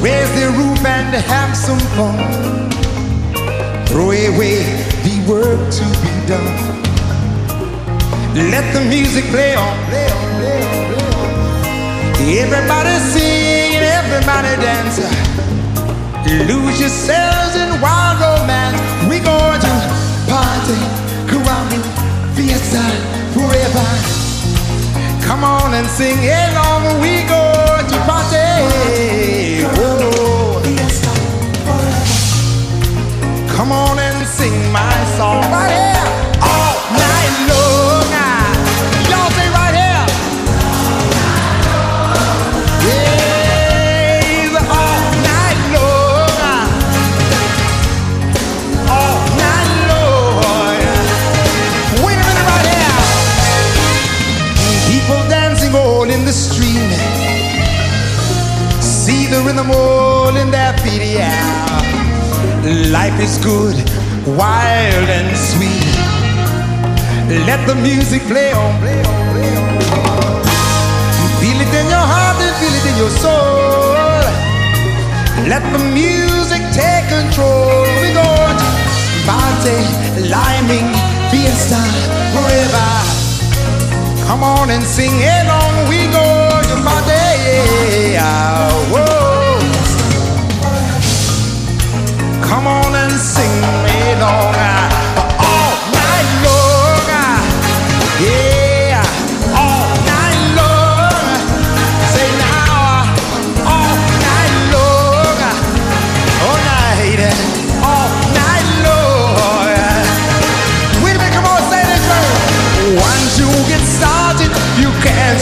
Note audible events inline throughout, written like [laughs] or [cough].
the raise their roof and have some fun. Throw away the work to be done. Let the music play on, play on, play on, play on. Everybody sing everybody dance. Lose yourselves in wild romance. We going to party, caramba, fiesta, forever. Come on and sing along. We go to party. Come on and sing my song right here all night long. Y'all say right here. Yes, all night long. All night long. Wait a minute right here. People dancing all in the street. See the rhythm all in their feet, yeah. Life is good, wild and sweet. Let the music play on, play on, play on. Feel it in your heart and feel it in your soul. Let the music take control. We go to party, liming, fiesta, forever. Come on and sing along. We go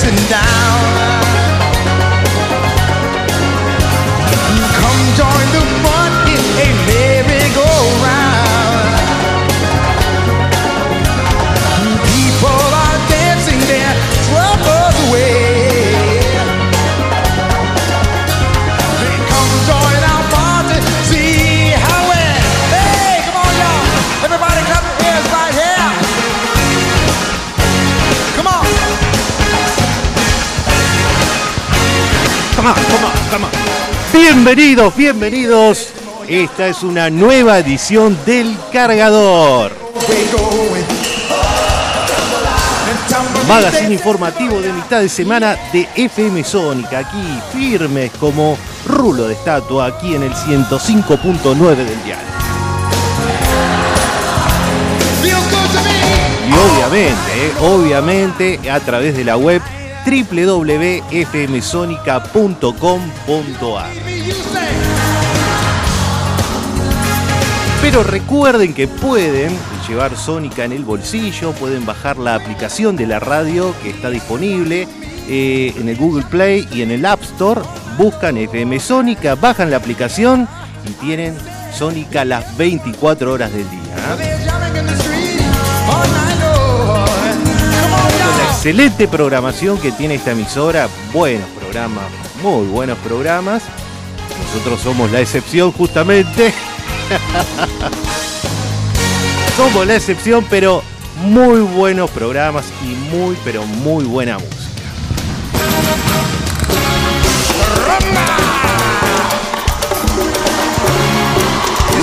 dancing down. Come on. Bienvenidos, bienvenidos. Esta es una nueva edición del Cargador. Magazine informativo de mitad de semana de FM Sónica. Aquí firmes como rulo de estatua, aquí en el 105.9 del me. Y obviamente, eh, obviamente a través de la web www.fmsonica.com.ar. Pero recuerden que pueden llevar Sónica en el bolsillo, pueden bajar la aplicación de la radio que está disponible eh, en el Google Play y en el App Store. Buscan FM Sónica, bajan la aplicación y tienen Sónica las 24 horas del día. Excelente programación que tiene esta emisora, buenos programas, muy buenos programas. Nosotros somos la excepción justamente. [laughs] somos la excepción, pero muy buenos programas y muy, pero muy buena música.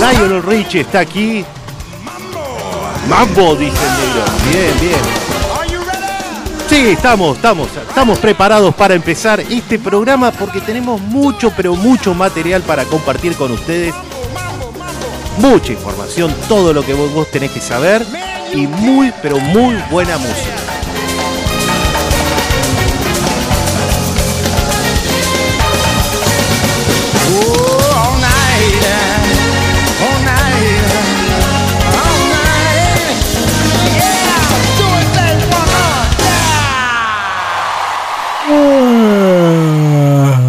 Lionel Richie está aquí. Mambo, dice el negro. Bien, bien. Sí, estamos, estamos, estamos preparados para empezar este programa porque tenemos mucho, pero mucho material para compartir con ustedes. Mucha información, todo lo que vos tenés que saber y muy, pero muy buena música.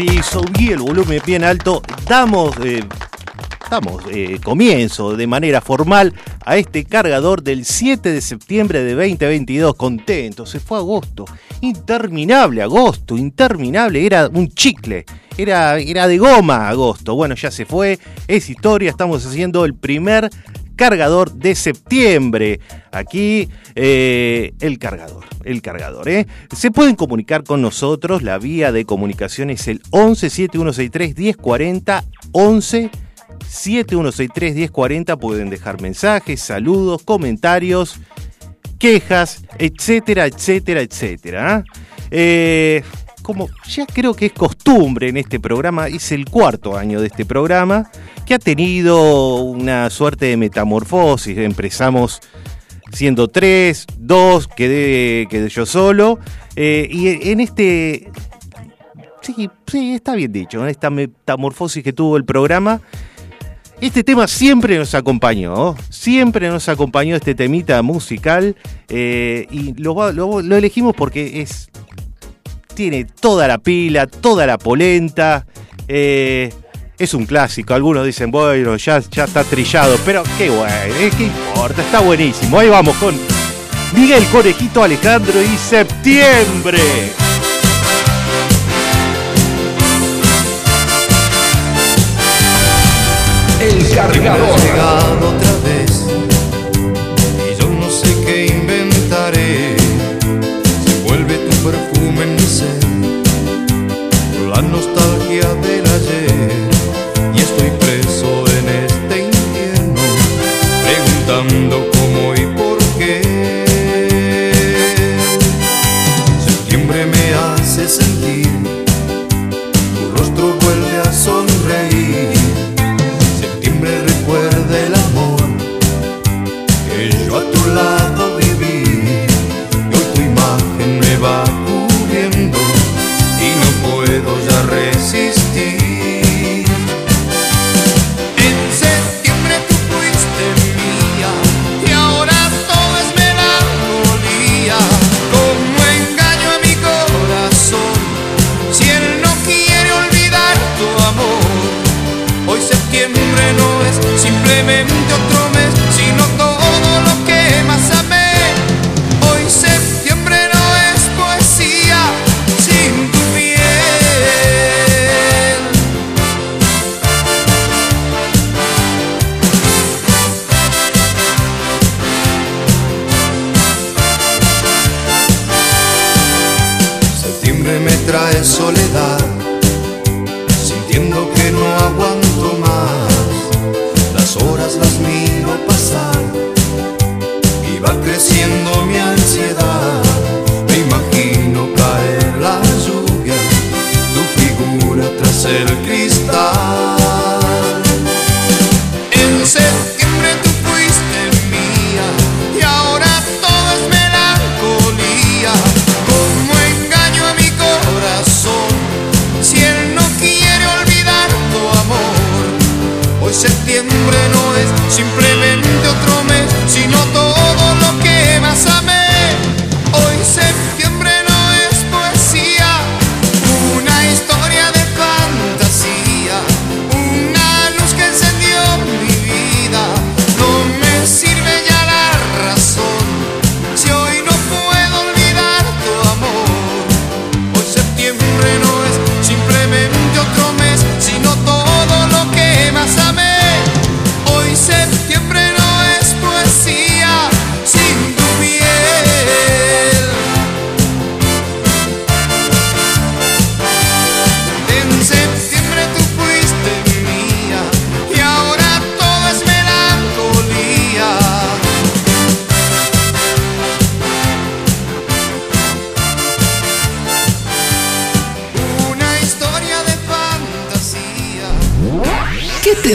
Sí, subí el volumen bien alto. Damos, eh, damos eh, comienzo de manera formal a este cargador del 7 de septiembre de 2022. Contento, se fue agosto. Interminable agosto, interminable. Era un chicle. Era, era de goma agosto. Bueno, ya se fue. Es historia. Estamos haciendo el primer cargador de septiembre. Aquí eh, el cargador, el cargador. ¿eh? Se pueden comunicar con nosotros, la vía de comunicación es el 11 7163 1040 11 7163 1040. Pueden dejar mensajes, saludos, comentarios, quejas, etcétera, etcétera, etcétera. Eh, como ya creo que es costumbre en este programa, es el cuarto año de este programa, que ha tenido una suerte de metamorfosis. Empezamos siendo tres, dos, quedé, quedé yo solo. Eh, y en este. Sí, sí, está bien dicho, en esta metamorfosis que tuvo el programa. Este tema siempre nos acompañó, siempre nos acompañó este temita musical eh, y lo, elegimos porque es tiene toda la pila, toda la polenta. Eh, es un clásico. Algunos dicen, bueno, ya, ya está trillado, pero qué bueno, eh, ¿qué importa? Está buenísimo. Ahí vamos con Miguel Conejito Alejandro y Septiembre. El cargador. Y estoy preso en este infierno, preguntando cómo y por qué. Septiembre me hace sentir, tu rostro vuelve a sonreír. Septiembre recuerda el amor que yo a tu lado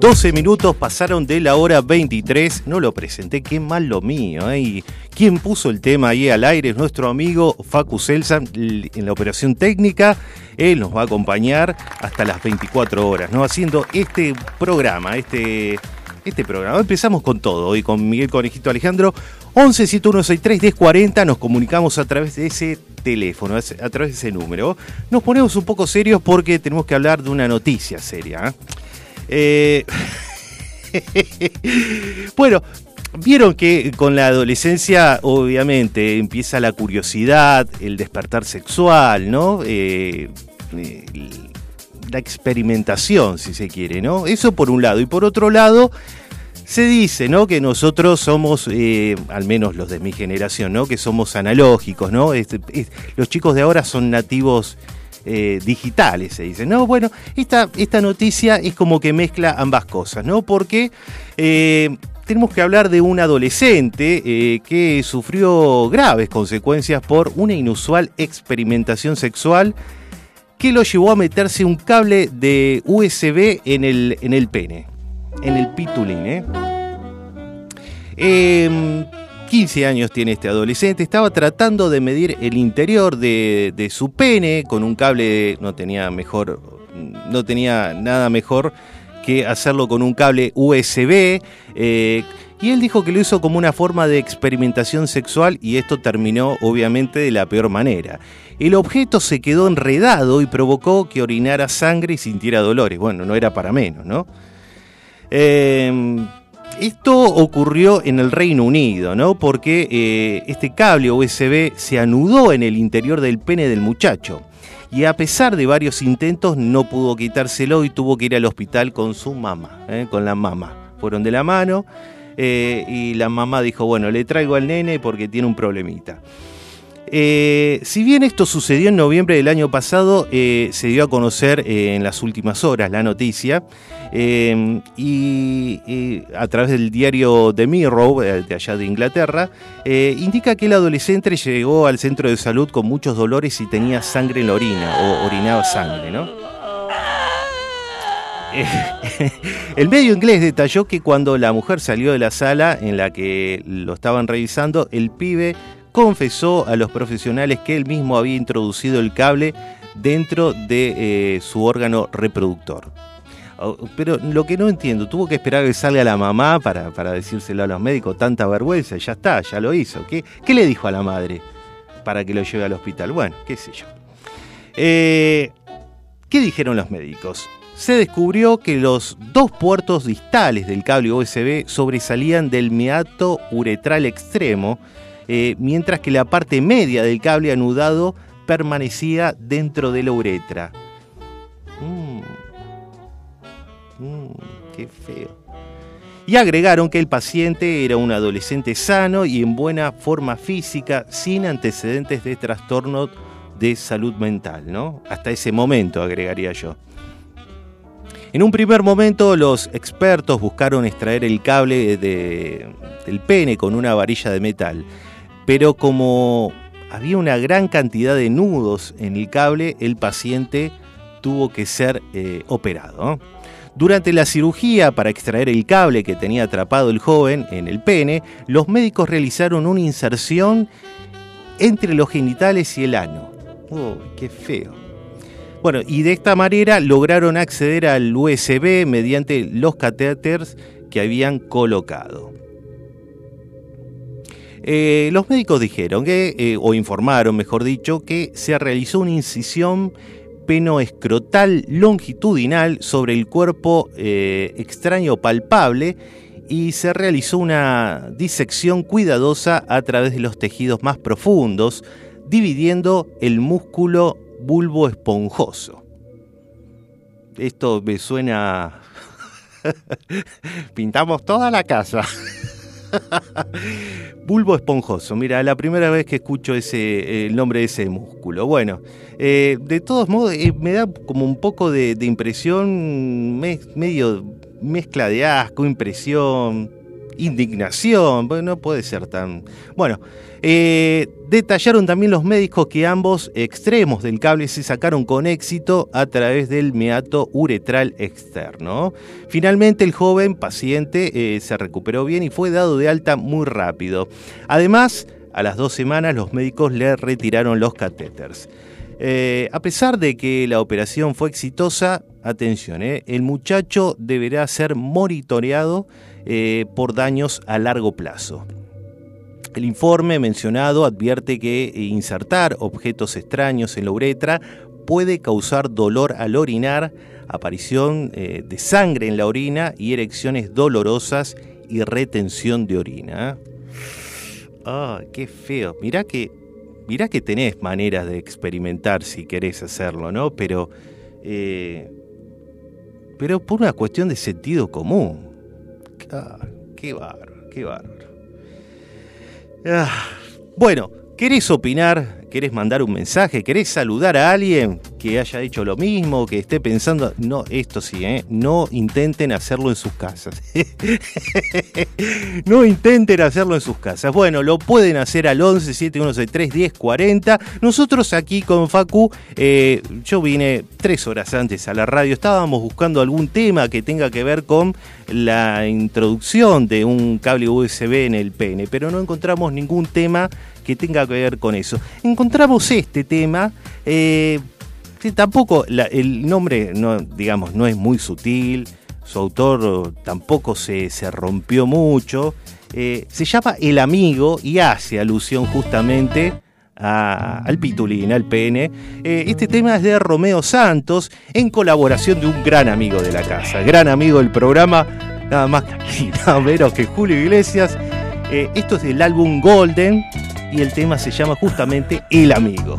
12 minutos pasaron de la hora 23. No lo presenté, qué mal lo mío. ¿eh? Quien puso el tema ahí al aire es nuestro amigo Facu Selsan en la operación técnica. Él nos va a acompañar hasta las 24 horas, ¿no? Haciendo este programa, este, este programa. Empezamos con todo, hoy con Miguel Conejito Alejandro. 11 7163 1040 nos comunicamos a través de ese teléfono, a través de ese número. Nos ponemos un poco serios porque tenemos que hablar de una noticia seria. ¿eh? Eh, [laughs] bueno, vieron que con la adolescencia obviamente empieza la curiosidad, el despertar sexual, ¿no? Eh, la experimentación, si se quiere, ¿no? Eso por un lado. Y por otro lado, se dice, ¿no? Que nosotros somos, eh, al menos los de mi generación, ¿no? Que somos analógicos, ¿no? los chicos de ahora son nativos eh, digitales, se dice. No, bueno, esta, esta noticia es como que mezcla ambas cosas, ¿no? Porque eh, tenemos que hablar de un adolescente eh, que sufrió graves consecuencias por una inusual experimentación sexual que lo llevó a meterse un cable de USB en el, en el pene, en el pitulín, ¿eh? 15 años tiene este adolescente, estaba tratando de medir el interior de, su pene con un cable, no tenía mejor, no tenía nada mejor que hacerlo con un cable USB. Eh, y él dijo que lo hizo como una forma de experimentación sexual y esto terminó obviamente de la peor manera. El objeto se quedó enredado y provocó que orinara sangre y sintiera dolores. Bueno, no era para menos, ¿no? Eh, esto ocurrió en el Reino Unido, ¿no? Porque eh, este cable USB se anudó en el interior del pene del muchacho. Y a pesar de varios intentos, no pudo quitárselo y tuvo que ir al hospital con su mamá, ¿eh? con la mamá. Fueron de la mano eh, y la mamá dijo, bueno, le traigo al nene porque tiene un problemita. Si bien esto sucedió en noviembre del año pasado, se dio a conocer en las últimas horas la noticia y, a través del diario The Mirror, eh, de allá de Inglaterra, eh, indica que el adolescente llegó al centro de salud con muchos dolores y tenía sangre en la orina, o orinaba sangre, ¿no? [laughs] el medio inglés detalló que cuando la mujer salió de la sala en la que lo estaban revisando, el pibe confesó a los profesionales que él mismo había introducido el cable dentro de eh, su órgano reproductor. Pero lo que no entiendo, tuvo que esperar que salga la mamá para, decírselo a los médicos, tanta vergüenza, ya está, ya lo hizo. ¿Qué, ¿Qué, le dijo a la madre para que lo lleve al hospital? Bueno, qué sé yo. Eh, ¿Qué dijeron los médicos? Se descubrió que los dos puertos distales del cable USB sobresalían del meato uretral extremo, eh, mientras que la parte media del cable anudado permanecía dentro de la uretra. Mm. Mm, qué feo. Y agregaron que el paciente era un adolescente sano y en buena forma física, sin antecedentes de trastorno de salud mental, ¿no? Hasta ese momento, agregaría yo. En un primer momento, los expertos buscaron extraer el cable del pene con una varilla de metal, pero como había una gran cantidad de nudos en el cable, el paciente tuvo que ser eh, operado. Durante la cirugía para extraer el cable que tenía atrapado el joven en el pene, los médicos realizaron una inserción entre los genitales y el ano. ¡Oh, qué feo! Bueno, y de esta manera lograron acceder al USB mediante los catéteres que habían colocado. Eh, los médicos dijeron que, eh, o informaron, mejor dicho, que se realizó una incisión peno escrotal longitudinal sobre el cuerpo eh, extraño palpable y se realizó una disección cuidadosa a través de los tejidos más profundos, dividiendo el músculo bulbo esponjoso. Esto me suena... [laughs] Pintamos toda la casa. [laughs] Bulbo esponjoso. Mira, la primera vez que escucho ese, el nombre de ese músculo. Bueno, eh, de todos modos, eh, me da como un poco de, impresión, medio mezcla de asco, impresión, indignación. No puede ser tan. Bueno, eh, detallaron también los médicos que ambos extremos del cable se sacaron con éxito a través del meato uretral externo. Finalmente el joven paciente eh, se recuperó bien y fue dado de alta muy rápido. Además, a las dos semanas los médicos le retiraron los catéteres. Eh, a pesar de que la operación fue exitosa, atención, el muchacho deberá ser monitoreado por daños a largo plazo. El informe mencionado advierte que insertar objetos extraños en la uretra puede causar dolor al orinar, aparición eh, de sangre en la orina y erecciones dolorosas y retención de orina. Ah, qué feo. Mirá que, mirá que tenés maneras de experimentar si querés hacerlo, ¿no? Pero, eh, pero por una cuestión de sentido común. Ah, qué bárbaro, qué bárbaro. Ah, bueno, ¿querés opinar? ¿Querés mandar un mensaje? ¿Querés saludar a alguien que haya hecho lo mismo, que esté pensando? No, esto sí, ¿eh? no intenten hacerlo en sus casas. [laughs] no intenten hacerlo en sus casas. Bueno, lo pueden hacer al 11 7163 1040. Nosotros aquí con Facu, eh, yo vine tres horas antes a la radio, estábamos buscando algún tema que tenga que ver con la introducción de un cable USB en el pene, pero no encontramos ningún tema que tenga que ver con eso. Encontramos este tema, eh, tampoco el nombre, no, digamos, no es muy sutil, su autor tampoco se, rompió mucho, eh, se llama El Amigo y hace alusión justamente al pitulín, al pene. Eh, este tema es de Romeo Santos en colaboración de un gran amigo de la casa, gran amigo del programa, nada más y [laughs] nada menos que Julio Iglesias. esto es del álbum Golden y el tema se llama justamente El Amigo.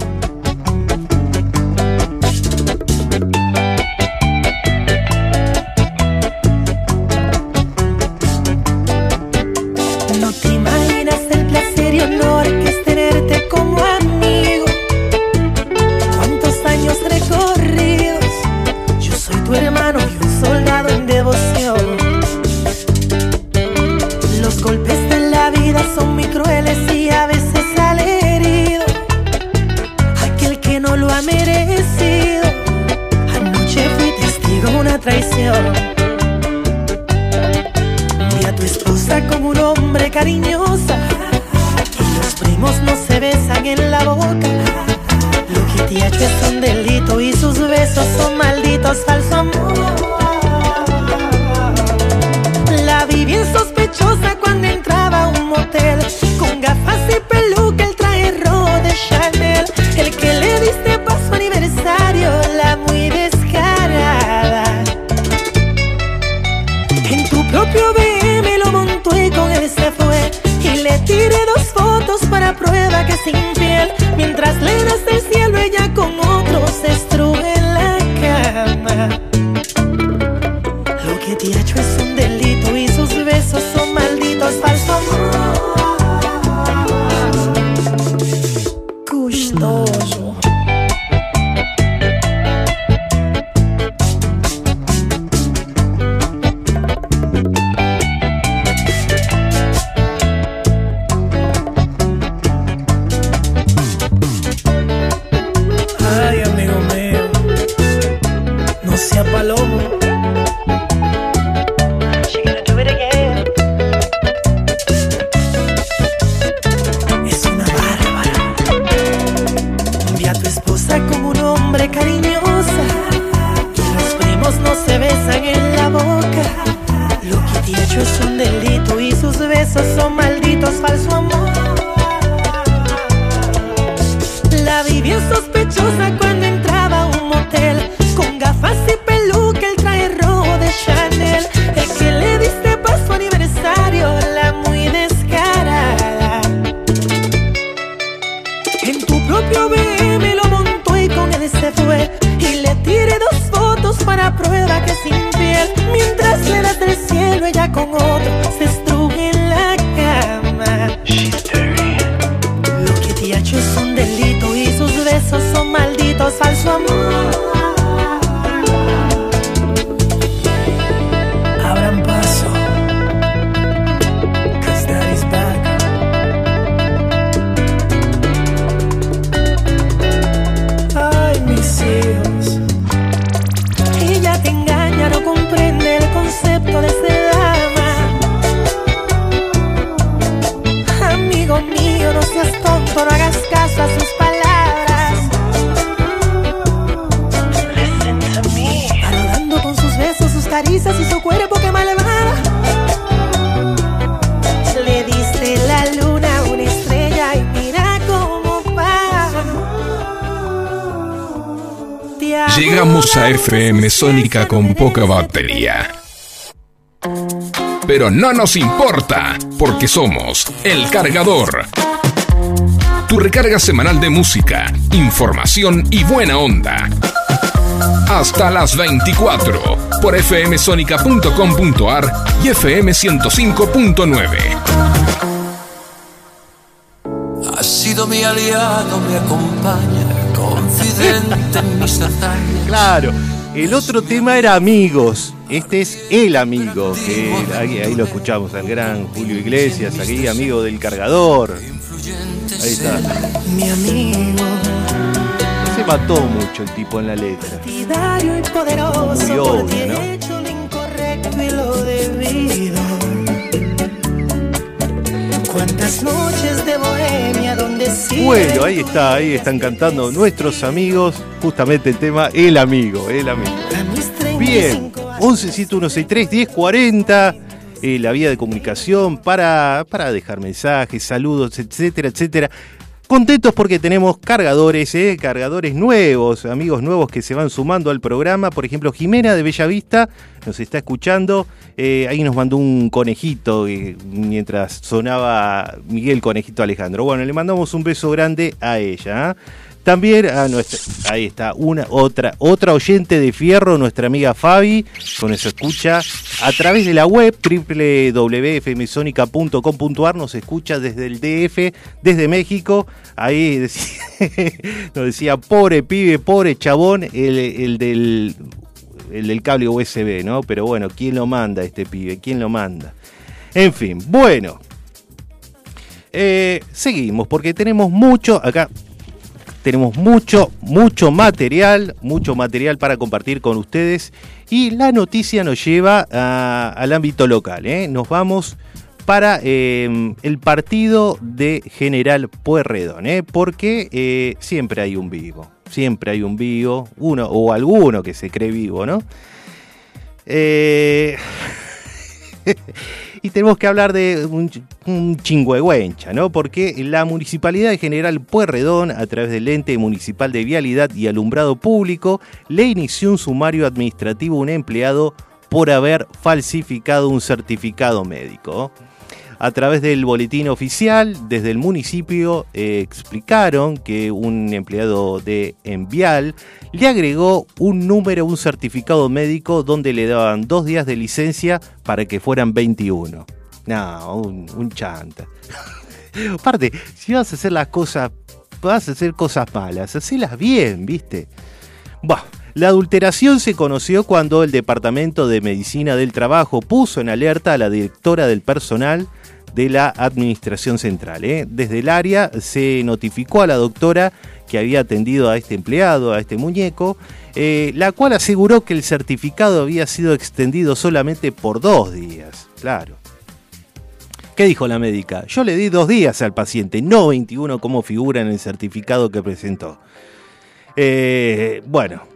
Sónica con poca batería. Pero no nos importa, porque somos El Cargador. Tu recarga semanal de música, información y buena onda. Hasta las 24 por fmsonica.com.ar y FM 105.9. Ha sido mi aliado, me acompaña, confidente en mis [laughs] hazañas. Claro. El otro tema era Amigos. Este es El Amigo, que ahí, ahí lo escuchamos al gran Julio Iglesias, aquí amigo del cargador. Ahí está. Mi amigo, Se mató mucho el tipo en la letra. Muy obvio, ¿no? Cuántas noches de bohemia donde sí. Bueno, ahí está, ahí están cantando nuestros amigos, justamente el tema El Amigo, El Amigo. Bien, 35 años. 11 7163 1040, eh, la vía de comunicación para, para dejar mensajes, saludos, etcétera, etcétera. Contentos porque tenemos cargadores, eh, cargadores nuevos, amigos nuevos que se van sumando al programa. Por ejemplo, Jimena de Bellavista nos está escuchando. eh, ahí nos mandó un conejito eh, mientras sonaba Miguel Conejito Alejandro. Bueno, le mandamos un beso grande a ella. También a nuestra, ahí está, una otra, otra oyente de fierro, nuestra amiga Fabi, con nos escucha a través de la web www.fmsonica.com.ar, nos escucha desde el DF, desde México. Ahí [laughs] nos decía, pobre pibe, pobre chabón, el, el del, el del cable USB, ¿no? Pero bueno, ¿quién lo manda este pibe? ¿Quién lo manda? En fin, bueno. Eh, seguimos, porque tenemos mucho acá tenemos mucho, mucho material, mucho material para compartir con ustedes. Y la noticia nos lleva al ámbito local. ¿eh? Nos vamos para eh, el partido de General Pueyrredón, ¿eh? porque eh, siempre hay un vivo. Siempre hay un vivo, uno o alguno que se cree vivo, ¿no? Eh, [laughs] y tenemos que hablar de un, un chingüengüencha, ¿no? Porque la Municipalidad de General Pueyrredón, a través del ente municipal de vialidad y alumbrado público, le inició un sumario administrativo a un empleado por haber falsificado un certificado médico. A través del boletín oficial, desde el municipio eh, explicaron que un empleado de Envial le agregó un número, un certificado médico donde le daban dos días de licencia para que fueran 21. No, un, un chanta. [laughs] Aparte, si vas a hacer las cosas, vas a hacer cosas malas, hacelas bien, ¿viste? Bah, la adulteración se conoció cuando el Departamento de Medicina del Trabajo puso en alerta a la directora del personal de la Administración Central. ¿eh? Desde el área se notificó a la doctora que había atendido a este empleado, a este muñeco, eh, la cual aseguró que el certificado había sido extendido solamente por dos días. Claro. ¿Qué dijo la médica? Yo le di dos días al paciente, no 21 como figura en el certificado que presentó. Eh, bueno.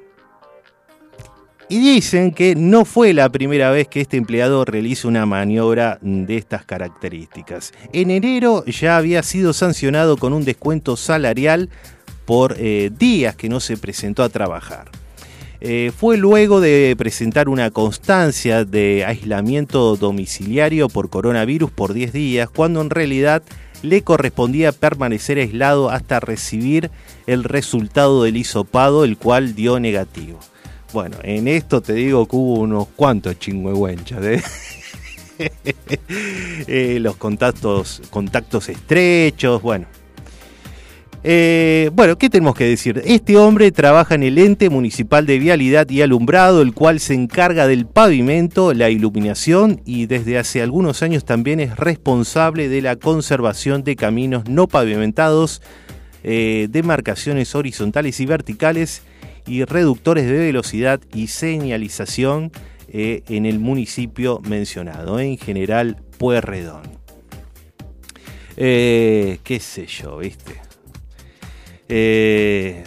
Y dicen que no fue la primera vez que este empleado realiza una maniobra de estas características. En enero ya había sido sancionado con un descuento salarial por eh, días que no se presentó a trabajar. Eh, fue luego de presentar una constancia de aislamiento domiciliario por coronavirus por 10 días, cuando en realidad le correspondía permanecer aislado hasta recibir el resultado del hisopado, el cual dio negativo. Bueno, en esto te digo que hubo unos cuantos chingüengüenchas. ¿eh? [laughs] Eh, los contactos, contactos estrechos, bueno. Eh, bueno, ¿qué tenemos que decir? Este hombre trabaja en el ente municipal de vialidad y alumbrado, el cual se encarga del pavimento, la iluminación y desde hace algunos años también es responsable de la conservación de caminos no pavimentados, eh, demarcaciones horizontales y verticales y reductores de velocidad y señalización eh, en el municipio mencionado, en general Puerredón. Eh, qué sé yo, viste. Eh,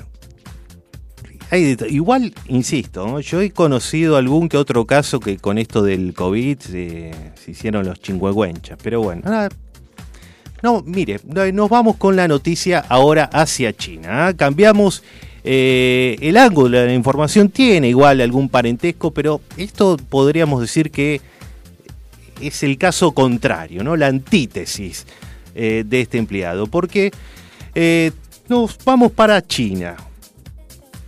igual, insisto, yo he conocido algún que otro caso que con esto del COVID se hicieron los chingüegüenchas, pero bueno. no, mire, nos vamos con la noticia ahora hacia China. ¿ah? Cambiamos eh, el ángulo de la información, tiene igual algún parentesco, pero esto podríamos decir que es el caso contrario, ¿no? La antítesis eh, de este empleado, porque nos vamos para China.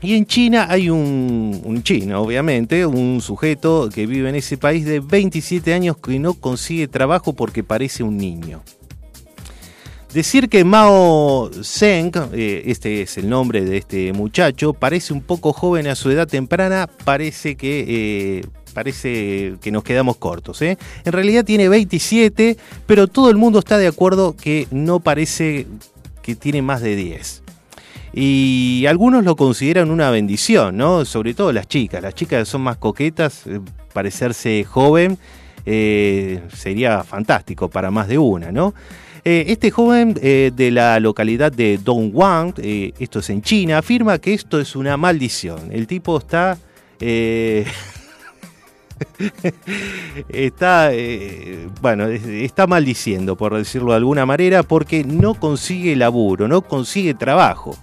Y en China hay un, chino, obviamente, un sujeto que vive en ese país de 27 años que no consigue trabajo porque parece un niño. Decir que Mao Zeng, eh, este es el nombre de este muchacho, parece un poco joven a su edad temprana, parece que, eh, parece que nos quedamos cortos. ¿eh? En realidad tiene 27, pero todo el mundo está de acuerdo que no parece que tiene más de 10. Y algunos lo consideran una bendición, ¿no? Sobre todo las chicas. Las chicas son más coquetas, parecerse joven sería fantástico para más de una, ¿no? Eh, este joven de la localidad de Dongguan, esto es en China, afirma que esto es una maldición. El tipo está [laughs] está, eh, bueno, está maldiciendo, por decirlo de alguna manera, porque no consigue laburo, no consigue trabajo.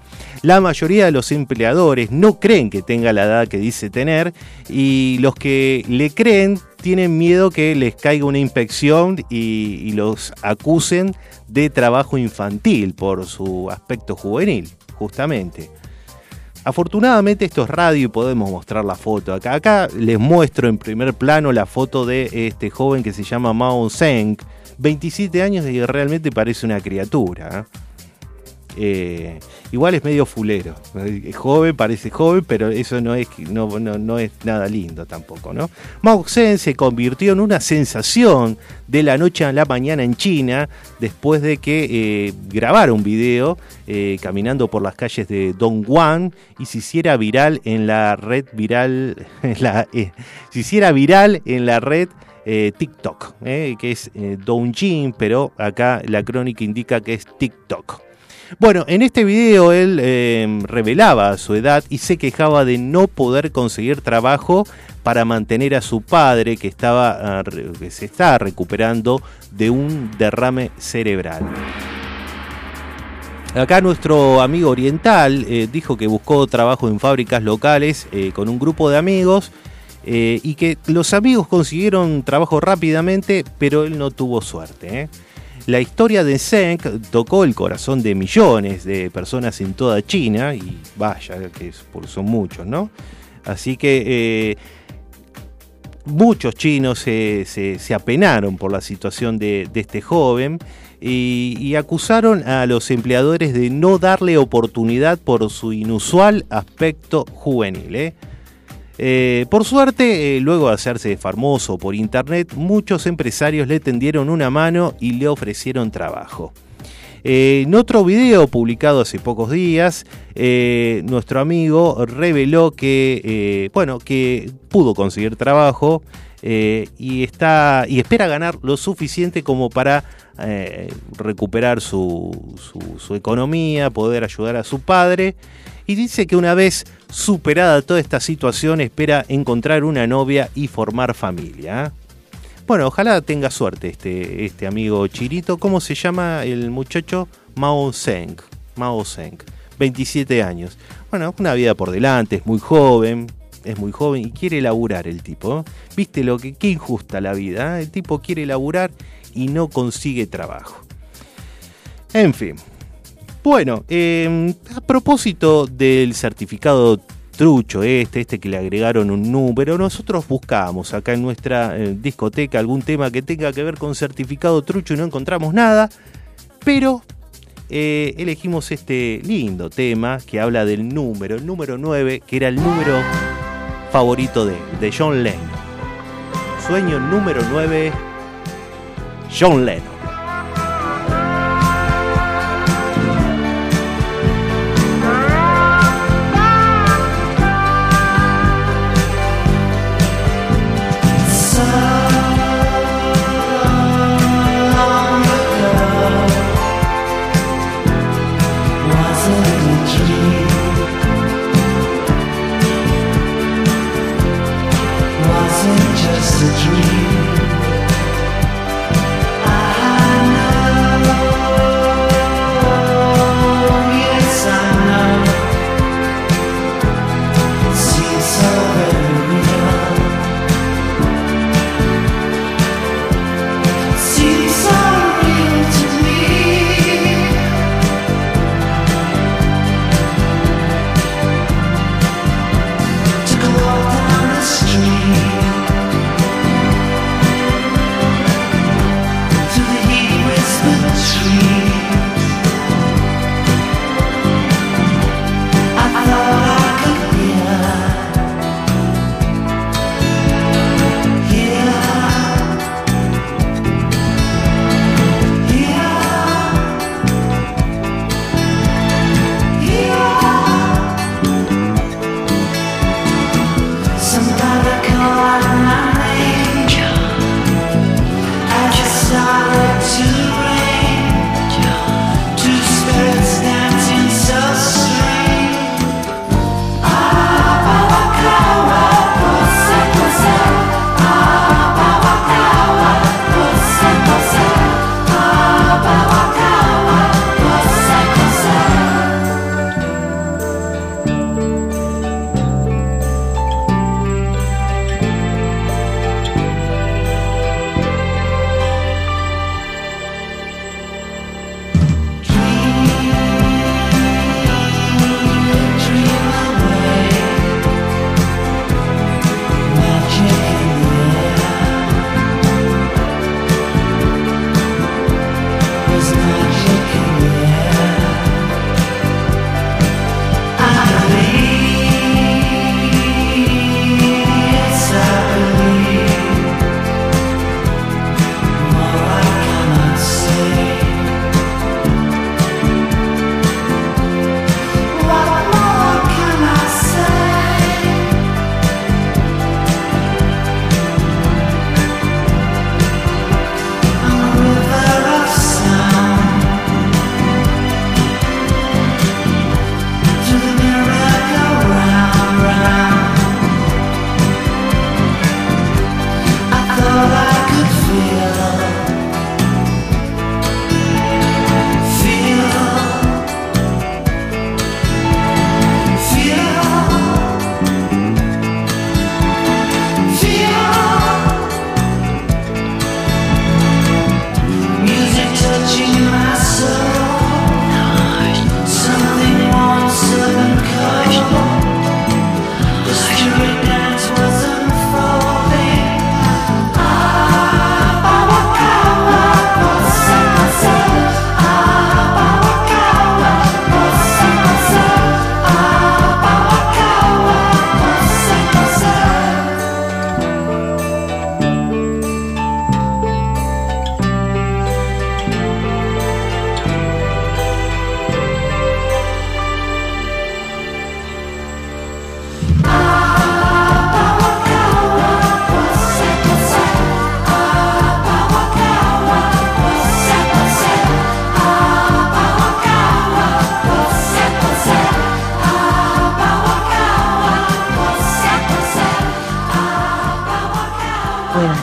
La mayoría de los empleadores no creen que tenga la edad que dice tener y los que le creen tienen miedo que les caiga una inspección y, los acusen de trabajo infantil por su aspecto juvenil, justamente. Afortunadamente esto es radio y podemos mostrar la foto. Acá, acá les muestro en primer plano la foto de este joven que se llama Mao Zeng, 27 años y realmente parece una criatura. ¿eh? Eh, igual es medio fulero. Es joven, parece joven, pero eso no es, no, es nada lindo tampoco, ¿no? Mao Zedong se convirtió en una sensación de la noche a la mañana en China después de que eh, grabara un video eh, caminando por las calles de Dongguan y se hiciera viral en la red viral, [laughs] la, se hiciera viral en la red TikTok, que es Dongjin, pero acá la crónica indica que es TikTok. Bueno, en este video él em, revelaba su edad y se quejaba de no poder conseguir trabajo para mantener a su padre que, estaba, ah, que se está recuperando de un derrame cerebral. Acá nuestro amigo oriental eh, dijo que buscó trabajo en fábricas locales eh, con un grupo de amigos eh, y que los amigos consiguieron trabajo rápidamente, pero él no tuvo suerte. La historia de Zeng tocó el corazón de millones de personas en toda China, y vaya, que son muchos, ¿no? Así que eh, muchos chinos se, apenaron por la situación de, este joven y, y, acusaron a los empleadores de no darle oportunidad por su inusual aspecto juvenil. ¿eh? Eh, por suerte, eh, luego de hacerse famoso por internet, muchos empresarios le tendieron una mano y le ofrecieron trabajo. Eh, en otro video publicado hace pocos días, nuestro amigo reveló que, bueno, que pudo conseguir trabajo y, está, y espera ganar lo suficiente como para recuperar su, su economía, poder ayudar a su padre y dice que una vez superada toda esta situación espera encontrar una novia y formar familia. Bueno, ojalá tenga suerte este, este amigo Chirito. ¿Cómo se llama el muchacho? Mao Zeng. Mao Zeng. 27 años. Bueno, una vida por delante, es muy joven, es muy joven y quiere laburar el tipo. ¿Viste lo que qué injusta la vida? El tipo quiere laburar y no consigue trabajo. En fin, bueno, em, a propósito del certificado trucho este, este que le agregaron un número, nosotros buscábamos acá en nuestra eh, discoteca algún tema que tenga que ver con certificado trucho y no encontramos nada, pero eh, elegimos este lindo tema que habla del número, el número 9, que era el número favorito de, de John Lennon. Sueño número 9, John Lennon. you.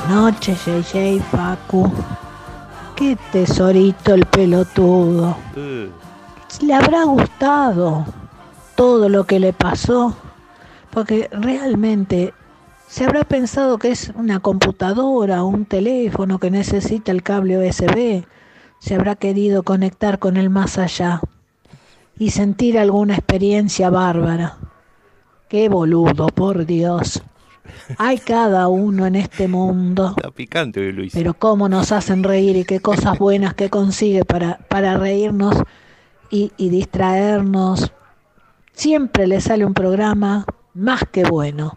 Noches, JJ Facu. Qué tesorito el pelotudo. ¿Le habrá gustado todo lo que le pasó? Porque realmente se habrá pensado que es una computadora o un teléfono que necesita el cable USB. Se habrá querido conectar con el más allá y sentir alguna experiencia bárbara. Qué boludo, por Dios. Hay cada uno en este mundo. Está picante Luis. Pero cómo nos hacen reír y qué cosas buenas que consigue para, para reírnos y, y distraernos. Siempre le sale un programa más que bueno.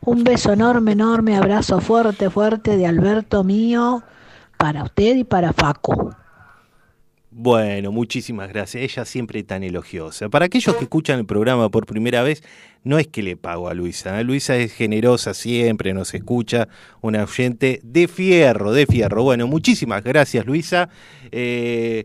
Un beso enorme, enorme, abrazo fuerte, fuerte de Alberto mío para usted y para Facu. Bueno, muchísimas gracias. Ella siempre tan elogiosa. Para aquellos que escuchan el programa por primera vez, no es que le pago a Luisa. ¿eh? Luisa es generosa siempre, nos escucha, una oyente de fierro, de fierro. Bueno, muchísimas gracias, Luisa. Eh,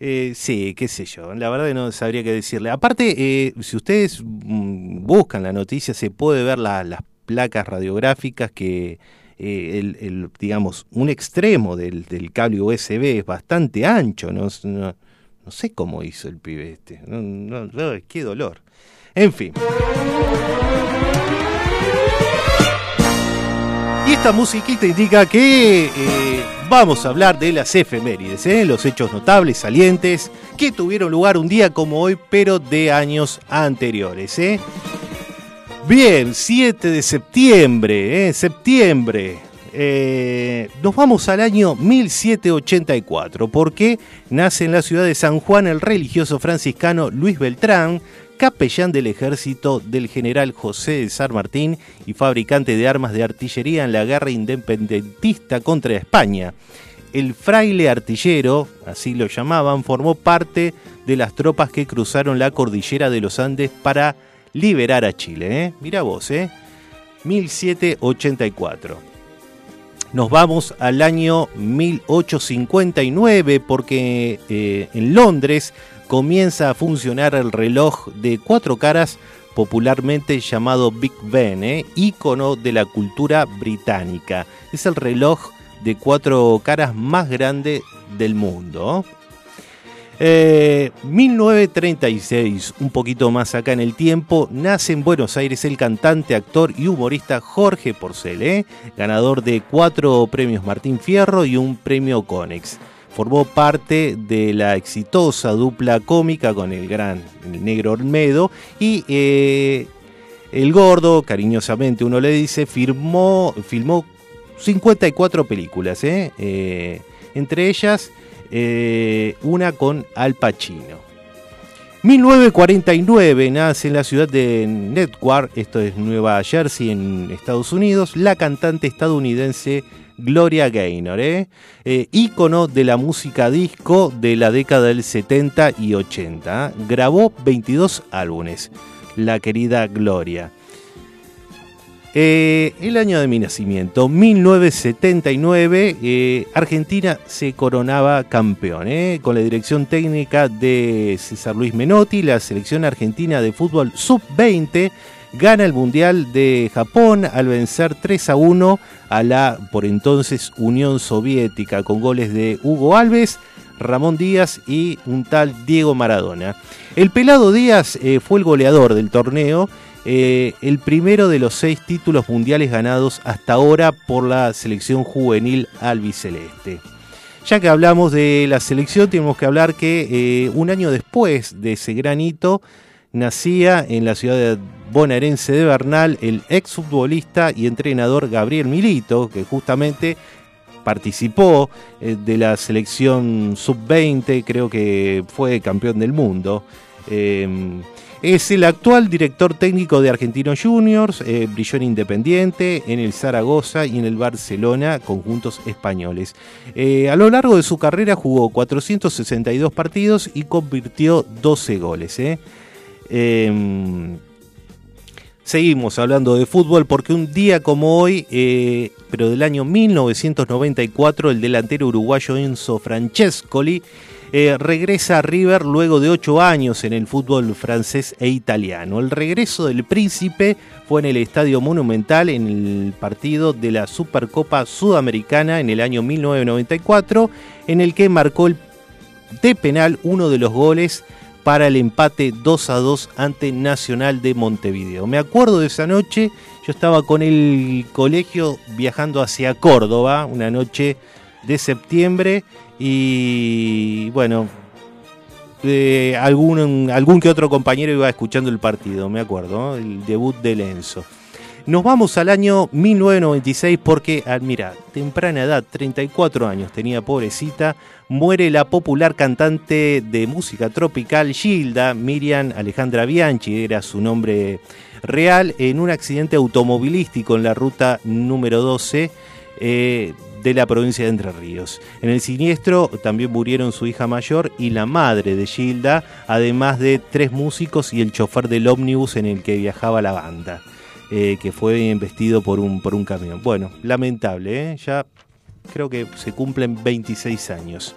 eh, sí, qué sé yo, la verdad no sabría qué decirle. Aparte, eh, si ustedes mm, buscan la noticia, se puede ver la- las placas radiográficas que, eh, el, digamos, un extremo del, del cable USB es bastante ancho, no, no, no sé cómo hizo el pibe este, qué dolor. En fin. Y esta musiquita indica que eh, vamos a hablar de las efemérides, ¿eh? los hechos notables, salientes, que tuvieron lugar un día como hoy, pero de años anteriores. ¿eh? Bien, 7 de septiembre, ¿eh? septiembre. Eh, nos vamos al año 1784, porque nace en la ciudad de San Juan el religioso franciscano Luis Beltrán, capellán del ejército del general José de San Martín y fabricante de armas de artillería en la guerra independentista contra España. El fraile artillero, así lo llamaban, formó parte de las tropas que cruzaron la cordillera de los Andes para liberar a Chile. ¿eh? Mira vos, ¿eh? 1784. Nos vamos al año 1859 porque eh, en Londres comienza a funcionar el reloj de cuatro caras popularmente llamado Big Ben, ¿eh? ícono de la cultura británica. Es el reloj de cuatro caras más grande del mundo. Eh, 1936, un poquito más acá en el tiempo, nace en Buenos Aires el cantante, actor y humorista Jorge Porcel, ¿eh? ganador de cuatro premios Martín Fierro y un premio Conex. Formó parte de la exitosa dupla cómica con el gran el negro Olmedo y eh, el gordo, cariñosamente uno le dice, firmó, filmó 54 películas, ¿eh? Eh, entre ellas eh, una con Al Pacino. 1949 nace en la ciudad de Newark, esto es Nueva Jersey en Estados Unidos, la cantante estadounidense Gloria Gaynor, ¿eh? Eh, ícono de la música disco de la década del 70 y 80. Grabó 22 álbumes, la querida Gloria. Eh, el año de mi nacimiento, 1979, eh, Argentina se coronaba campeón, eh, con la dirección técnica de César Luis Menotti, la selección argentina de fútbol sub-20 gana el Mundial de Japón al vencer 3 a 1 a la por entonces Unión Soviética con goles de Hugo Alves, Ramón Díaz y un tal Diego Maradona. El pelado Díaz fue el goleador del torneo, eh, el primero de los seis títulos mundiales ganados hasta ahora por la selección juvenil albiceleste. Ya que hablamos de la selección, tenemos que hablar que eh, un año después de ese gran hito, nacía en la ciudad bonaerense de Bernal el exfutbolista y entrenador Gabriel Milito, que justamente participó eh, de la selección sub-20, creo que fue campeón del mundo. Eh, es el actual director técnico de Argentinos Juniors, eh, brilló en Independiente, en el Zaragoza y en el Barcelona, conjuntos españoles. Eh, a lo largo de su carrera jugó 462 partidos y convirtió 12 goles. eh. Eh, Seguimos hablando de fútbol porque un día como hoy, eh, pero del año 1994, el delantero uruguayo Enzo Francescoli eh, regresa a River luego de ocho años en el fútbol francés e italiano. El regreso del príncipe fue en el Estadio Monumental en el partido de la Supercopa Sudamericana en el año 1994, en el que marcó el, de penal uno de los goles para el empate 2 a 2 ante Nacional de Montevideo. Me acuerdo de esa noche, yo estaba con el colegio viajando hacia Córdoba, una noche de septiembre, y bueno, algún, algún que otro compañero iba escuchando el partido, me acuerdo, ¿no? el debut de Lenzo. Nos vamos al año 1996 porque, ah, mira, temprana edad, 34 años tenía pobrecita, muere la popular cantante de música tropical Gilda, Miriam Alejandra Bianchi, era su nombre real, en un accidente automovilístico en la ruta número 12 eh, de la provincia de Entre Ríos. En el siniestro también murieron su hija mayor y la madre de Gilda, además de tres músicos y el chofer del ómnibus en el que viajaba la banda. eh, que fue embestido por un, por un camión. Bueno, lamentable, ¿eh? ya creo que se cumplen 26 años.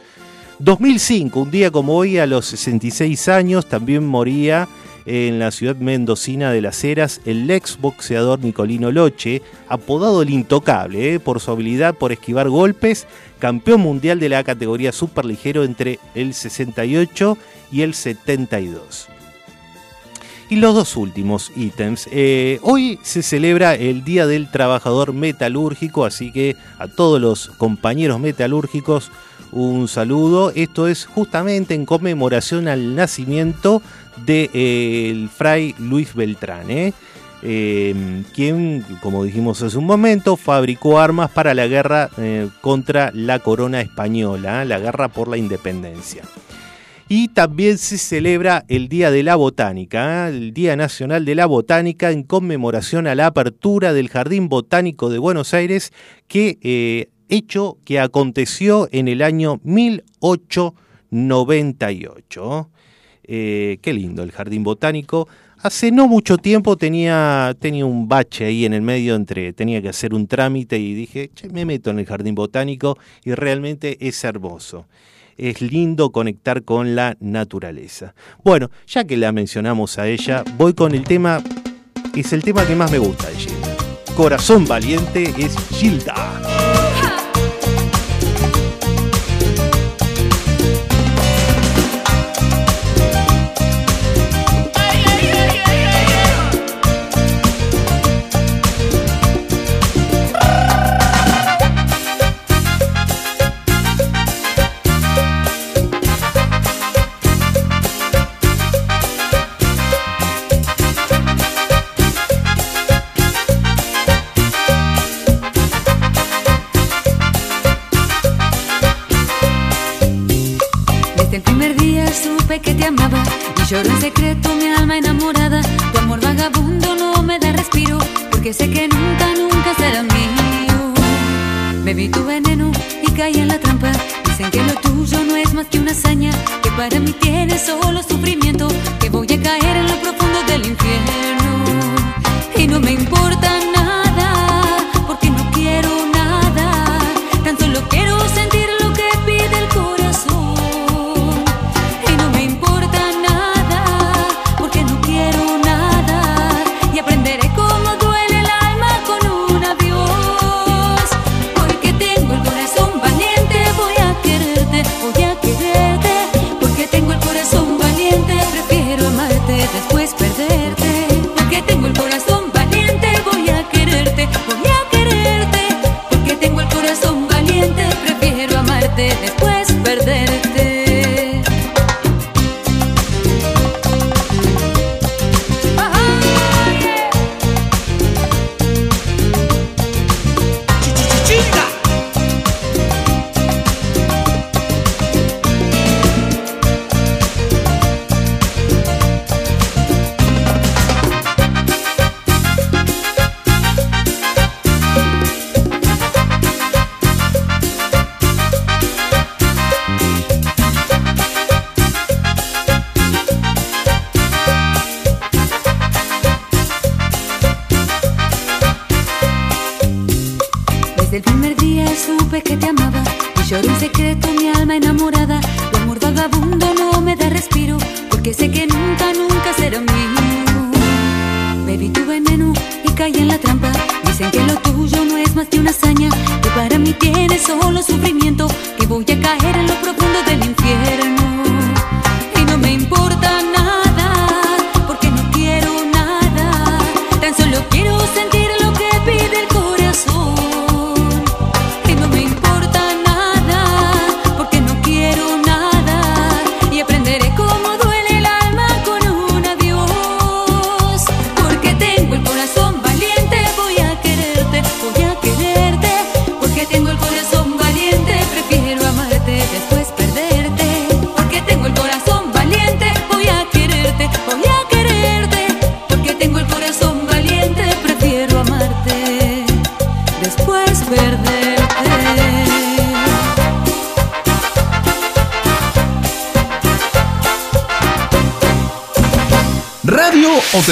2005, un día como hoy, a los 66 años, también moría en la ciudad mendocina de Las Heras el ex boxeador Nicolino Loche, apodado el Intocable, ¿eh? por su habilidad por esquivar golpes, campeón mundial de la categoría superligero entre el 68 y el 72. Y los dos últimos ítems. Eh, hoy se celebra el Día del Trabajador Metalúrgico, así que a todos los compañeros metalúrgicos un saludo. Esto es justamente en conmemoración al nacimiento del de, fray Luis Beltrán, ¿eh? Eh, quien, como dijimos hace un momento, fabricó armas para la guerra eh, contra la corona española, la guerra por la independencia. Y también se celebra el Día de la Botánica, ¿eh? el Día Nacional de la Botánica, en conmemoración a la apertura del Jardín Botánico de Buenos Aires, que eh, hecho que aconteció en el año 1898. Eh, qué lindo el Jardín Botánico. Hace no mucho tiempo tenía, tenía un bache ahí en el medio entre, tenía que hacer un trámite y dije, che, me meto en el Jardín Botánico y realmente es hermoso es lindo conectar con la naturaleza. Bueno, ya que la mencionamos a ella, voy con el tema, es el tema que más me gusta de Gilda. Corazón Valiente es Gilda. Solo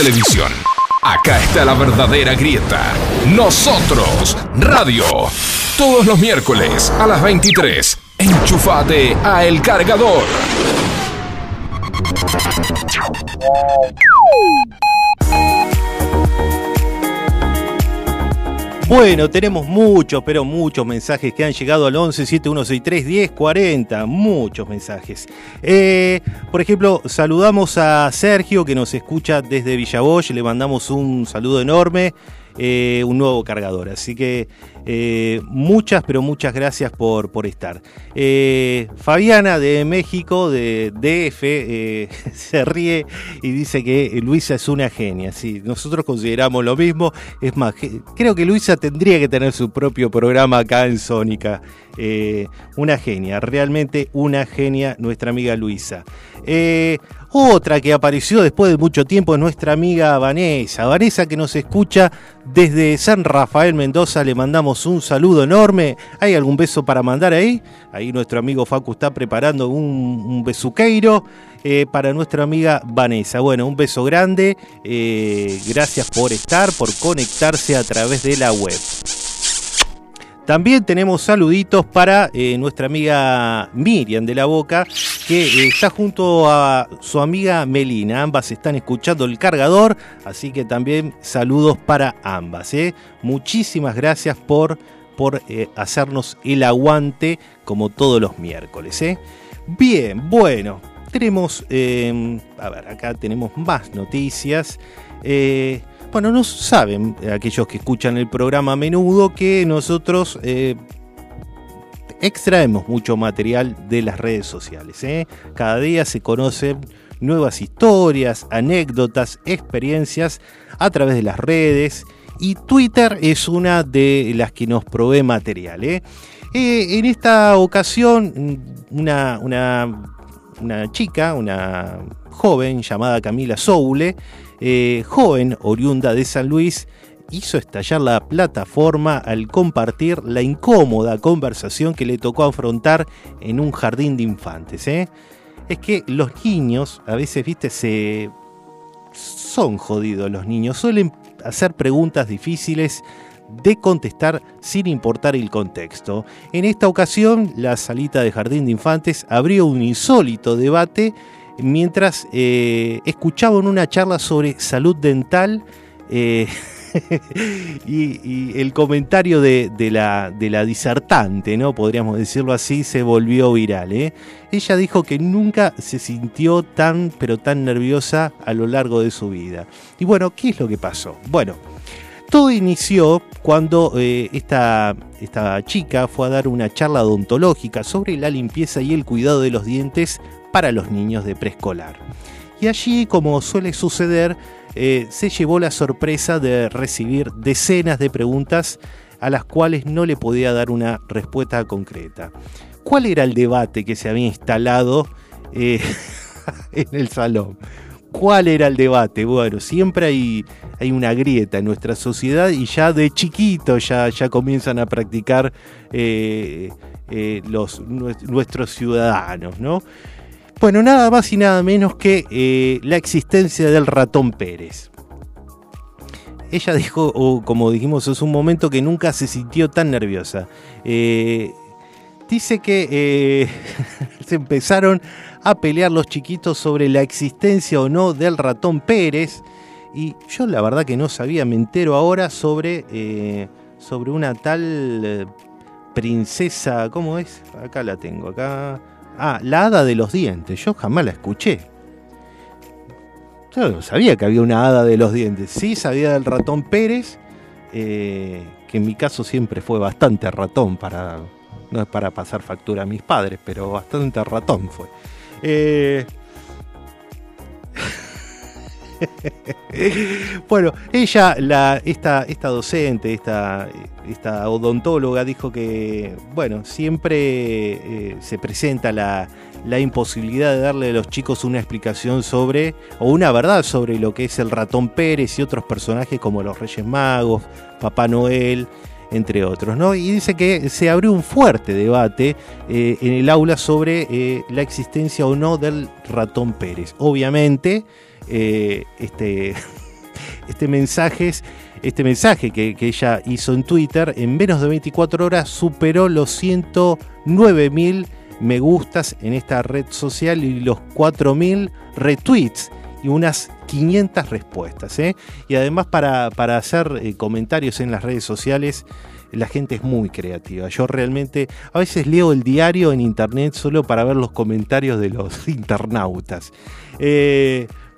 televisión. Acá está la verdadera grieta. Nosotros, radio. Todos los miércoles a las 23. Enchufate a El Cargador. Bueno, tenemos muchos, pero muchos mensajes que han llegado al 11 7163 1040. Muchos mensajes. Eh, por ejemplo, saludamos a Sergio que nos escucha desde Villaboy. Le mandamos un saludo enorme. Eh, un nuevo cargador. Así que eh, muchas, pero muchas gracias por, por estar. Fabiana de México, de DF, [laughs] se ríe y dice que Luisa es una genia. Sí, nosotros consideramos lo mismo. Es más, creo que Luisa tendría que tener su propio programa acá en Sónica. una genia, realmente una genia, nuestra amiga Luisa. Otra que apareció después de mucho tiempo es nuestra amiga Vanessa. Vanessa que nos escucha desde San Rafael Mendoza. Le mandamos un saludo enorme. ¿Hay algún beso para mandar ahí? Ahí nuestro amigo Facu está preparando un, besuqueiro eh, para nuestra amiga Vanessa. Bueno, un beso grande. Eh, gracias por estar, por conectarse a través de la web. También tenemos saluditos para eh, nuestra amiga Miriam de la Boca, que eh, está junto a su amiga Melina. Ambas están escuchando el cargador, así que también saludos para ambas. ¿eh? Muchísimas gracias por, por hacernos el aguante como todos los miércoles. Bien, bueno, tenemos, a ver, acá tenemos más noticias. Bueno, no saben aquellos que escuchan el programa a menudo que nosotros eh, extraemos mucho material de las redes sociales. ¿eh? Cada día se conocen nuevas historias, anécdotas, experiencias a través de las redes y Twitter es una de las que nos provee material. ¿eh? en esta ocasión, una, una, una chica, una joven llamada Camila Soule, eh, joven oriunda de San Luis, hizo estallar la plataforma al compartir la incómoda conversación que le tocó afrontar en un jardín de infantes. ¿eh? Es que los niños, a veces, viste, se... son jodidos los niños, suelen hacer preguntas difíciles de contestar sin importar el contexto. En esta ocasión, la salita de jardín de infantes abrió un insólito debate mientras eh, escuchaban una charla sobre salud dental eh, [laughs] y, el comentario de, la, disertante, ¿no? podríamos decirlo así, se volvió viral. ¿eh? Ella dijo que nunca se sintió tan, pero tan nerviosa a lo largo de su vida. Y bueno, ¿qué es lo que pasó? Bueno, todo inició cuando esta, esta chica fue a dar una charla odontológica sobre la limpieza y el cuidado de los dientes para los niños de preescolar. Y allí, como suele suceder, eh, se llevó la sorpresa de recibir decenas de preguntas a las cuales no le podía dar una respuesta concreta. ¿Cuál era el debate que se había instalado eh, [laughs] en el salón? ¿Cuál era el debate? Bueno, siempre hay, hay, una grieta en nuestra sociedad y ya de chiquito ya, ya comienzan a practicar eh, los, nuestros ciudadanos, ¿no? Bueno, nada más y nada menos que eh, la existencia del ratón Pérez. Ella dijo, o como dijimos hace un momento, que nunca se sintió tan nerviosa. Eh, dice que eh, [laughs] se empezaron a pelear los chiquitos sobre la existencia o no del ratón Pérez. Y yo la verdad que no sabía, me entero ahora sobre, sobre una tal princesa, ¿cómo es? Acá la tengo, acá Ah, la hada de los dientes. Yo jamás la escuché. Yo no sabía que había una hada de los dientes. Sí sabía del ratón Pérez, eh, que en mi caso siempre fue bastante ratón para. No es para pasar factura a mis padres, pero bastante ratón fue. Eh, [laughs] bueno, ella, la, esta, esta docente, esta, esta odontóloga, dijo que, bueno, siempre eh, se presenta la, la, imposibilidad de darle a los chicos una explicación sobre, o una verdad sobre lo que es el ratón Pérez y otros personajes como los Reyes Magos, Papá Noel, entre otros, ¿no? Y dice que se abrió un fuerte debate eh, en el aula sobre eh, la existencia o no del ratón Pérez. Obviamente, eh, este, [laughs] este mensaje, este mensaje que, ella hizo en Twitter, en menos de 24 horas superó los 109 mil me gustas en esta red social y los 4.000 retweets y unas 500 respuestas. ¿eh? Y además para, para hacer eh, comentarios en las redes sociales, la gente es muy creativa. Yo realmente a veces leo el diario en internet solo para ver los comentarios de los [laughs] internautas.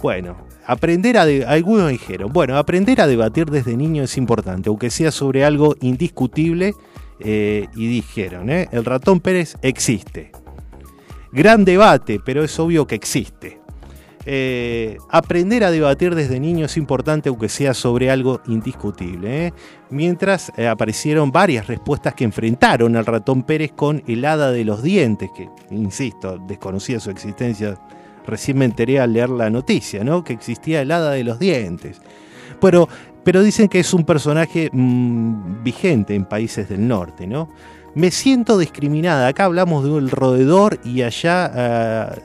Bueno, aprender a... algunos dijeron, bueno, aprender a debatir desde niño es importante, aunque sea sobre algo indiscutible. y dijeron, el ratón Pérez existe. Gran debate, pero es obvio que existe. Eh, aprender a debatir desde niño es importante, aunque sea sobre algo indiscutible. ¿eh? Mientras eh, aparecieron varias respuestas que enfrentaron al ratón Pérez con el hada de los dientes, que, insisto, desconocía su existencia. Recién me enteré al leer la noticia, ¿no? Que existía el hada de los dientes. Pero, pero dicen que es un personaje mm, vigente en países del norte, ¿no? Me siento discriminada. Acá hablamos de un roedor y allá ah,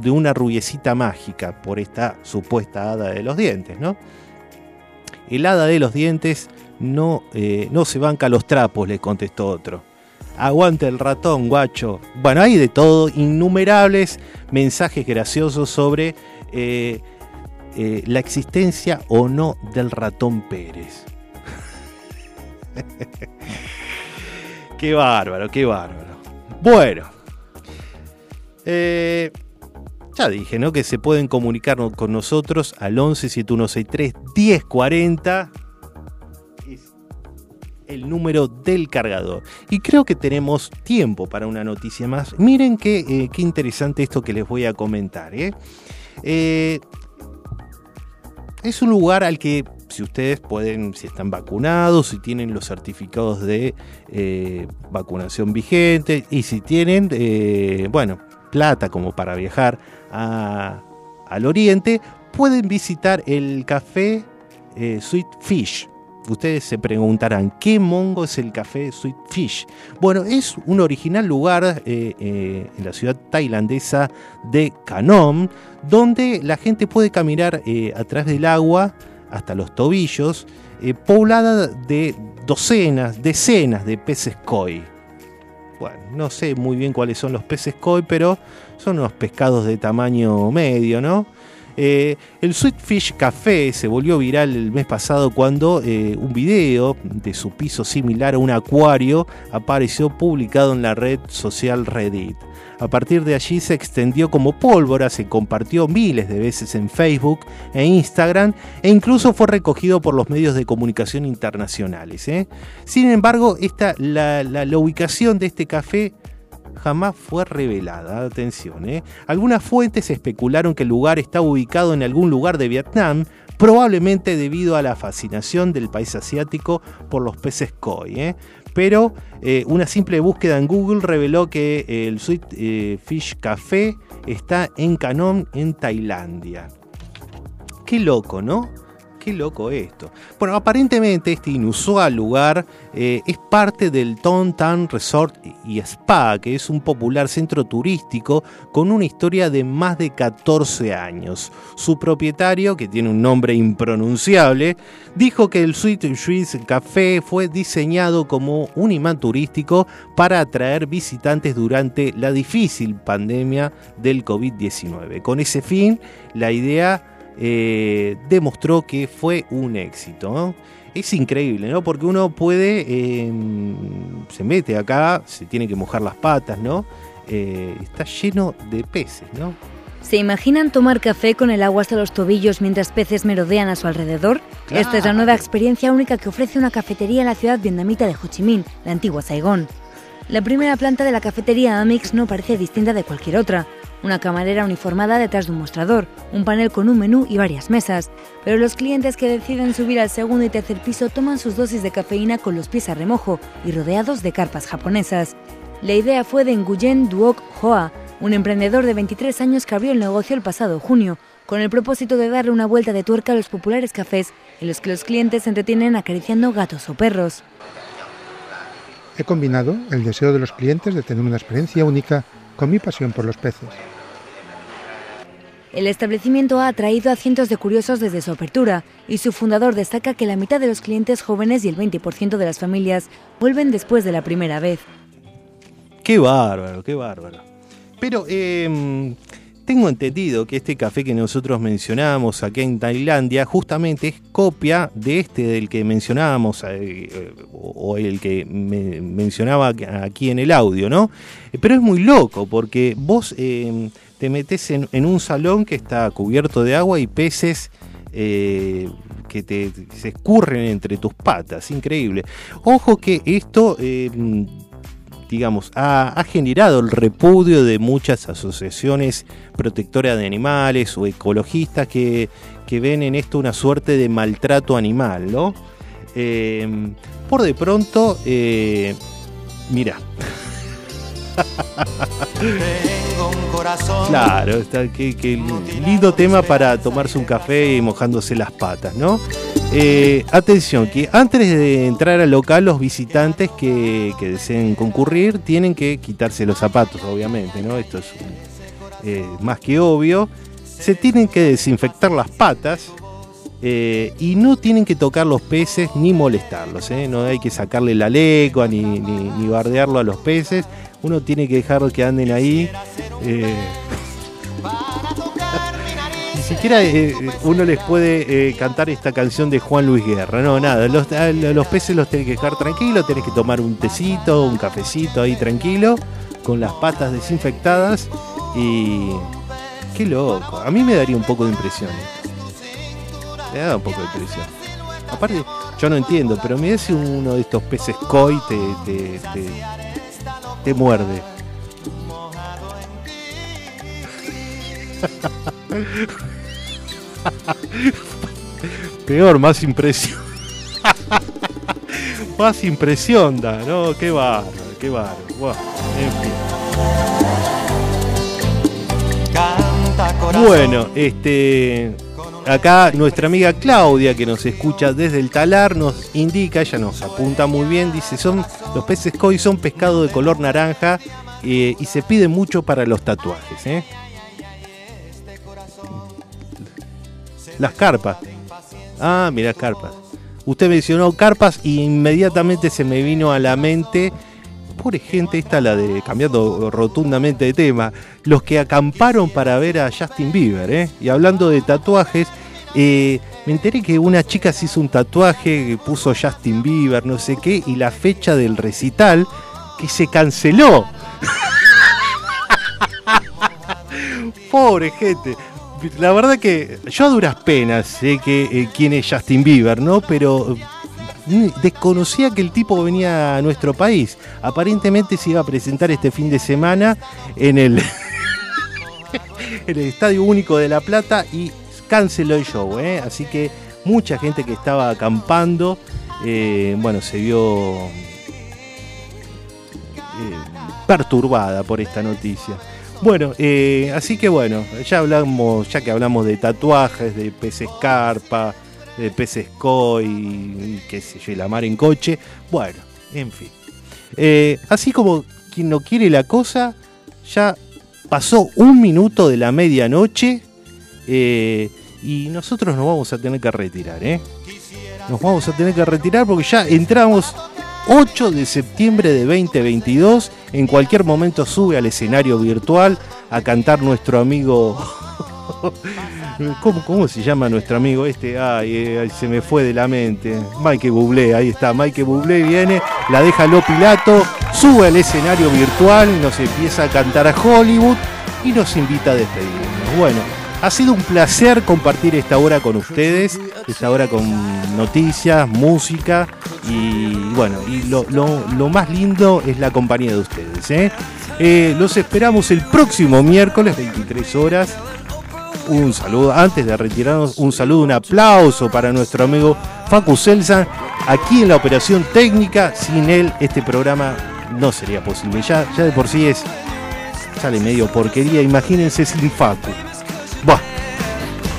de una rubiecita mágica por esta supuesta hada de los dientes, ¿no? El hada de los dientes no, eh, no se banca los trapos, le contestó otro. Aguante el ratón, guacho. Bueno, hay de todo, innumerables mensajes graciosos sobre eh, eh, la existencia o no del ratón Pérez. [laughs] Qué bárbaro, qué bárbaro. Bueno. Eh, ya dije, ¿no? Que se pueden comunicar con nosotros al 11 7163 1040. El número del cargador. Y creo que tenemos tiempo para una noticia más. Miren qué, eh, qué interesante esto que les voy a comentar. ¿eh? es un lugar al que si ustedes pueden, si están vacunados, si tienen los certificados de eh, vacunación vigente y si tienen, eh, bueno, plata como para viajar al oriente, pueden visitar el café eh, Sweet Fish. Ustedes se preguntarán, ¿qué mongo es el café Sweet Fish? Bueno, es un original lugar en la ciudad tailandesa de Kanom, donde la gente puede caminar a través del agua hasta los tobillos, eh, poblada de docenas, decenas de peces koi. Bueno, no sé muy bien cuáles son los peces koi, pero son unos pescados de tamaño medio, ¿no? Eh, el Sweet Fish Café se volvió viral el mes pasado cuando eh, un video de su piso similar a un acuario apareció publicado en la red social Reddit. A partir de allí se extendió como pólvora, se compartió miles de veces en Facebook e Instagram e incluso fue recogido por los medios de comunicación internacionales. ¿eh? Sin embargo, esta, la, ubicación de este café jamás fue revelada. Atención, ¿eh? Algunas fuentes especularon que el lugar está ubicado en algún lugar de Vietnam, probablemente debido a la fascinación del país asiático por los peces koi. ¿eh? pero eh, una simple búsqueda en Google reveló que el Sweet Fish Café está en Canon, en Tailandia. Qué loco, ¿no? Qué loco esto. Bueno, aparentemente este inusual lugar eh, es parte del Ton Tan Resort y Spa, que es un popular centro turístico con una historia de más de 14 años. Su propietario, que tiene un nombre impronunciable, dijo que el Sweet Swiss Café fue diseñado como un imán turístico para atraer visitantes durante la difícil pandemia del COVID-19. Con ese fin, la idea eh, demostró que fue un éxito. Es increíble, ¿no? Porque uno puede, em, se mete acá, se tiene que mojar las patas, ¿no? Eh, está lleno de peces, ¿no? ¿Se imaginan tomar café con el agua hasta los tobillos mientras peces merodean a su alrededor? Esta es la nueva experiencia única que ofrece una cafetería en la ciudad vietnamita de Ho Chi Minh, la antigua Saigón. La primera planta de la cafetería Amix no parece distinta de cualquier otra una camarera uniformada detrás de un mostrador, un panel con un menú y varias mesas. Pero los clientes que deciden subir al segundo y tercer piso toman sus dosis de cafeína con los pies a remojo y rodeados de carpas japonesas. La idea fue de Nguyen Duok Hoa, un emprendedor de 23 años que abrió el negocio el pasado junio, con el propósito de darle una vuelta de tuerca a los populares cafés en los que los clientes se entretienen acariciando gatos o perros. He combinado el deseo de los clientes de tener una experiencia única con mi pasión por los peces. El establecimiento ha atraído a cientos de curiosos desde su apertura y su fundador destaca que la mitad de los clientes jóvenes y el 20% de las familias vuelven después de la primera vez. Qué bárbaro, qué bárbaro. Pero eh, tengo entendido que este café que nosotros mencionamos aquí en Tailandia justamente es copia de este del que mencionábamos eh, o el que me mencionaba aquí en el audio, ¿no? Pero es muy loco porque vos eh, te metes en, un salón que está cubierto de agua y peces eh, que te, se escurren entre tus patas, increíble. Ojo que esto eh, digamos, ha, generado el repudio de muchas asociaciones protectoras de animales o ecologistas que, ven en esto una suerte de maltrato animal, ¿no? Eh, por de pronto, eh, mira. [laughs] Corazón. Claro, está, qué, lindo tema para tomarse un café y mojándose las patas, ¿no? Eh, atención, que antes de entrar al local, los visitantes que, deseen concurrir tienen que quitarse los zapatos, obviamente, ¿no? Esto es eh, más que obvio. Se tienen que desinfectar las patas eh, y no tienen que tocar los peces ni molestarlos. No hay que sacarle la ni, ni, bardearlo a los peces. Uno tiene que dejar que anden ahí. Eh, ni siquiera eh, uno les puede eh, cantar esta canción de Juan Luis Guerra. No, nada. Los, peces los tenés que dejar tranquilos. Tenés que tomar un tecito, un cafecito ahí tranquilo. Con las patas desinfectadas. Y. Qué loco. A mí me daría un poco de impresión. Me da un poco de impresión. Aparte, yo no entiendo, pero mira si uno de estos peces koi te, te muerde. [laughs] Peor, más impresión. [laughs] más impresión da, ¿no? Qué bárbaro, qué bárbaro. Wow. En fin. Bueno, este. Acá nuestra amiga Claudia, que nos escucha desde el talar, nos indica, ella nos apunta muy bien, dice, son los peces koi son pescado de color naranja eh, y se pide mucho para los tatuajes. ¿eh? Las carpas. Ah, mira, carpas. Usted mencionó carpas y inmediatamente se me vino a la mente, pobre gente, esta la de, cambiando rotundamente de tema, los que acamparon para ver a Justin Bieber, ¿eh? Y hablando de tatuajes, eh, me enteré que una chica se hizo un tatuaje que puso Justin Bieber, no sé qué, y la fecha del recital que se canceló. [laughs] pobre gente la verdad que yo a duras penas sé que eh, quién es Justin Bieber, ¿no? Pero desconocía que el tipo venía a nuestro país. Aparentemente se iba a presentar este fin de semana en el, [laughs] Estadio Único de La Plata y canceló el show, ¿eh? Así que mucha gente que estaba acampando, eh, bueno, se vio eh, perturbada por esta noticia. Bueno, eh, así que bueno, ya hablamos, ya que hablamos de tatuajes, de peces carpa, de peces koi, y qué sé yo, la mar en coche. Bueno, en fin. Eh, así como quien no quiere la cosa, ya pasó un minuto de la medianoche eh, y nosotros nos vamos a tener que retirar, ¿eh? Nos vamos a tener que retirar porque ya entramos 8 de septiembre de 2022. En cualquier momento sube al escenario virtual a cantar nuestro amigo. ¿Cómo, ¿Cómo, se llama nuestro amigo este? Ay, ay, se me fue de la mente. Mike Bublé, ahí está. Mike Bublé viene, la deja Lo Pilato, sube al escenario virtual, nos empieza a cantar a Hollywood y nos invita a despedirnos. Bueno, ha sido un placer compartir esta hora con ustedes, esta hora con noticias, música y bueno, y lo, lo, lo más lindo es la compañía de ustedes. ¿eh? Eh, los esperamos el próximo miércoles, 23 horas. Un saludo, antes de retirarnos, un saludo, un aplauso para nuestro amigo Facu Selsan, aquí en la operación técnica. Sin él, este programa no sería posible. Ya, ya de por sí es, sale medio porquería. Imagínense sin Facu.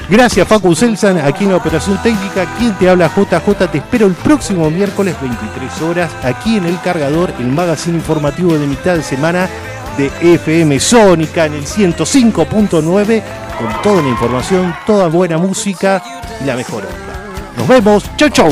Gracias Facu Selsan, aquí en la Operación Técnica. Quien te habla JJ, te espero el próximo miércoles 23 horas, aquí en El Cargador, el magazine informativo de mitad de semana de FM Sónica en el 105.9 con toda la información, toda buena música y la mejor onda. Nos vemos, chau chau.